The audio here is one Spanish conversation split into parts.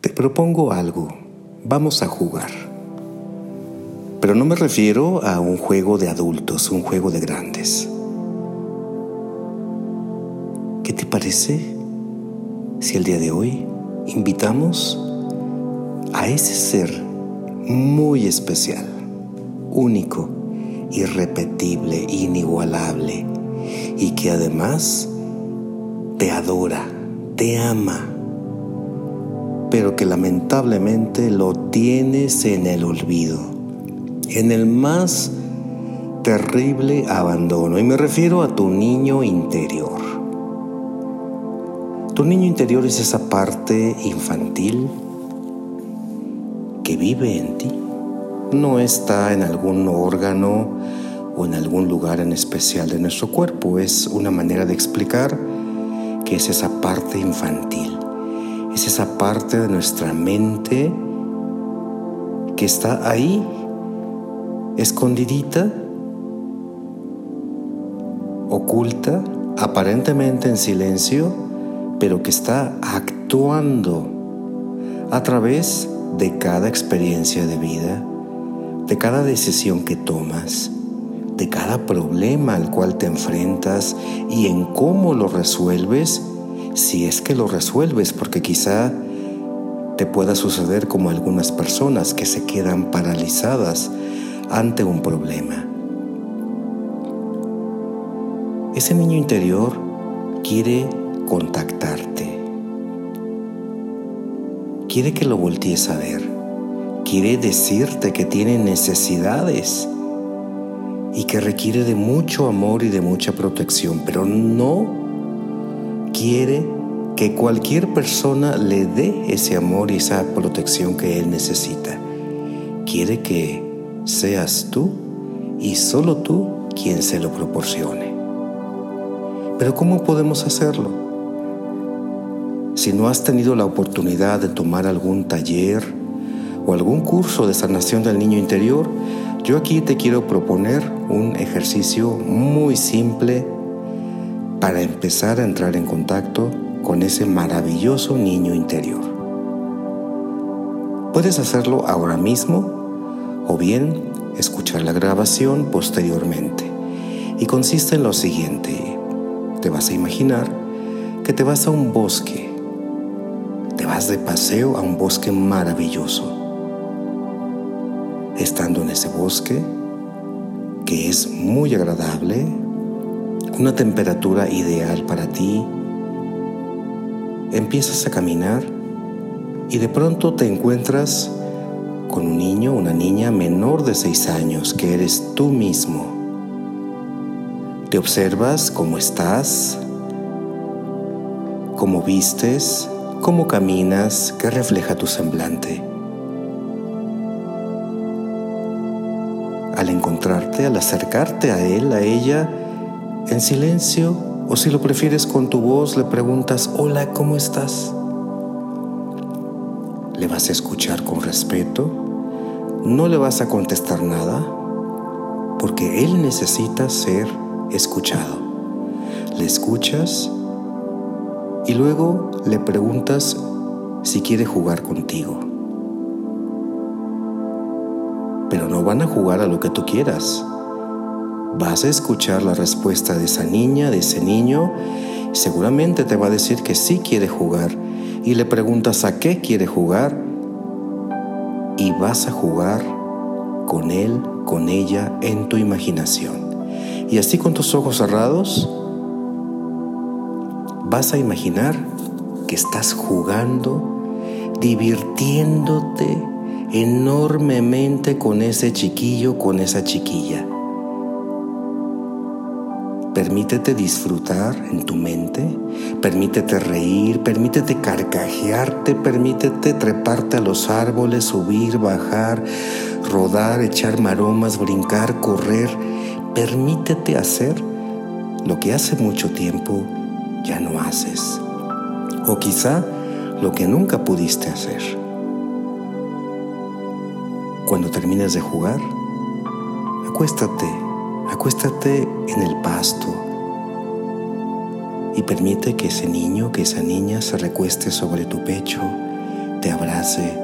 te propongo algo. Vamos a jugar. Pero no me refiero a un juego de adultos, un juego de grandes. ¿Qué te parece si el día de hoy invitamos a ese ser muy especial, único, irrepetible, inigualable y que además te adora, te ama, pero que lamentablemente lo tienes en el olvido, en el más terrible abandono. Y me refiero a tu niño interior. Tu niño interior es esa parte infantil que vive en ti. No está en algún órgano o en algún lugar en especial de nuestro cuerpo. Es una manera de explicar que es esa parte infantil. Es esa parte de nuestra mente que está ahí, escondidita, oculta, aparentemente en silencio, pero que está actuando a través de cada experiencia de vida, de cada decisión que tomas, de cada problema al cual te enfrentas y en cómo lo resuelves, si es que lo resuelves, porque quizá te pueda suceder como algunas personas que se quedan paralizadas ante un problema. Ese niño interior quiere contactarte. Quiere que lo voltees a ver. Quiere decirte que tiene necesidades y que requiere de mucho amor y de mucha protección, pero no quiere que cualquier persona le dé ese amor y esa protección que él necesita. Quiere que seas tú y solo tú quien se lo proporcione. Pero ¿cómo podemos hacerlo? Si no has tenido la oportunidad de tomar algún taller o algún curso de sanación del niño interior, yo aquí te quiero proponer un ejercicio muy simple para empezar a entrar en contacto con ese maravilloso niño interior. Puedes hacerlo ahora mismo o bien escuchar la grabación posteriormente. Y consiste en lo siguiente. Te vas a imaginar que te vas a un bosque te vas de paseo a un bosque maravilloso. Estando en ese bosque, que es muy agradable, una temperatura ideal para ti, empiezas a caminar y de pronto te encuentras con un niño, una niña menor de seis años, que eres tú mismo. Te observas cómo estás, cómo vistes, cómo caminas, qué refleja tu semblante. Al encontrarte, al acercarte a él, a ella, en silencio, o si lo prefieres con tu voz, le preguntas, hola, ¿cómo estás? Le vas a escuchar con respeto, no le vas a contestar nada, porque él necesita ser escuchado. Le escuchas y luego le preguntas si quiere jugar contigo. Pero no van a jugar a lo que tú quieras. Vas a escuchar la respuesta de esa niña, de ese niño. Seguramente te va a decir que sí quiere jugar. Y le preguntas a qué quiere jugar. Y vas a jugar con él, con ella, en tu imaginación. Y así con tus ojos cerrados, vas a imaginar que estás jugando, divirtiéndote enormemente con ese chiquillo, con esa chiquilla. Permítete disfrutar en tu mente, permítete reír, permítete carcajearte, permítete treparte a los árboles, subir, bajar, rodar, echar maromas, brincar, correr. Permítete hacer lo que hace mucho tiempo ya no haces. O quizá lo que nunca pudiste hacer. Cuando termines de jugar, acuéstate, acuéstate en el pasto y permite que ese niño, que esa niña se recueste sobre tu pecho, te abrace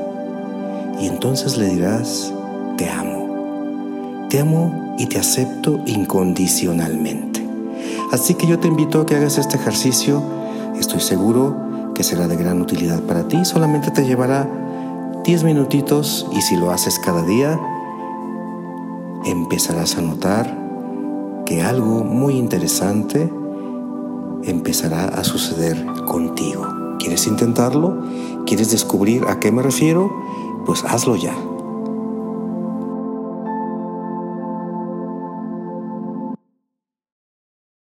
y entonces le dirás, te amo. Te amo y te acepto incondicionalmente. Así que yo te invito a que hagas este ejercicio. Estoy seguro que será de gran utilidad para ti. Solamente te llevará 10 minutitos y si lo haces cada día, empezarás a notar que algo muy interesante empezará a suceder contigo. ¿Quieres intentarlo? ¿Quieres descubrir a qué me refiero? Pues hazlo ya.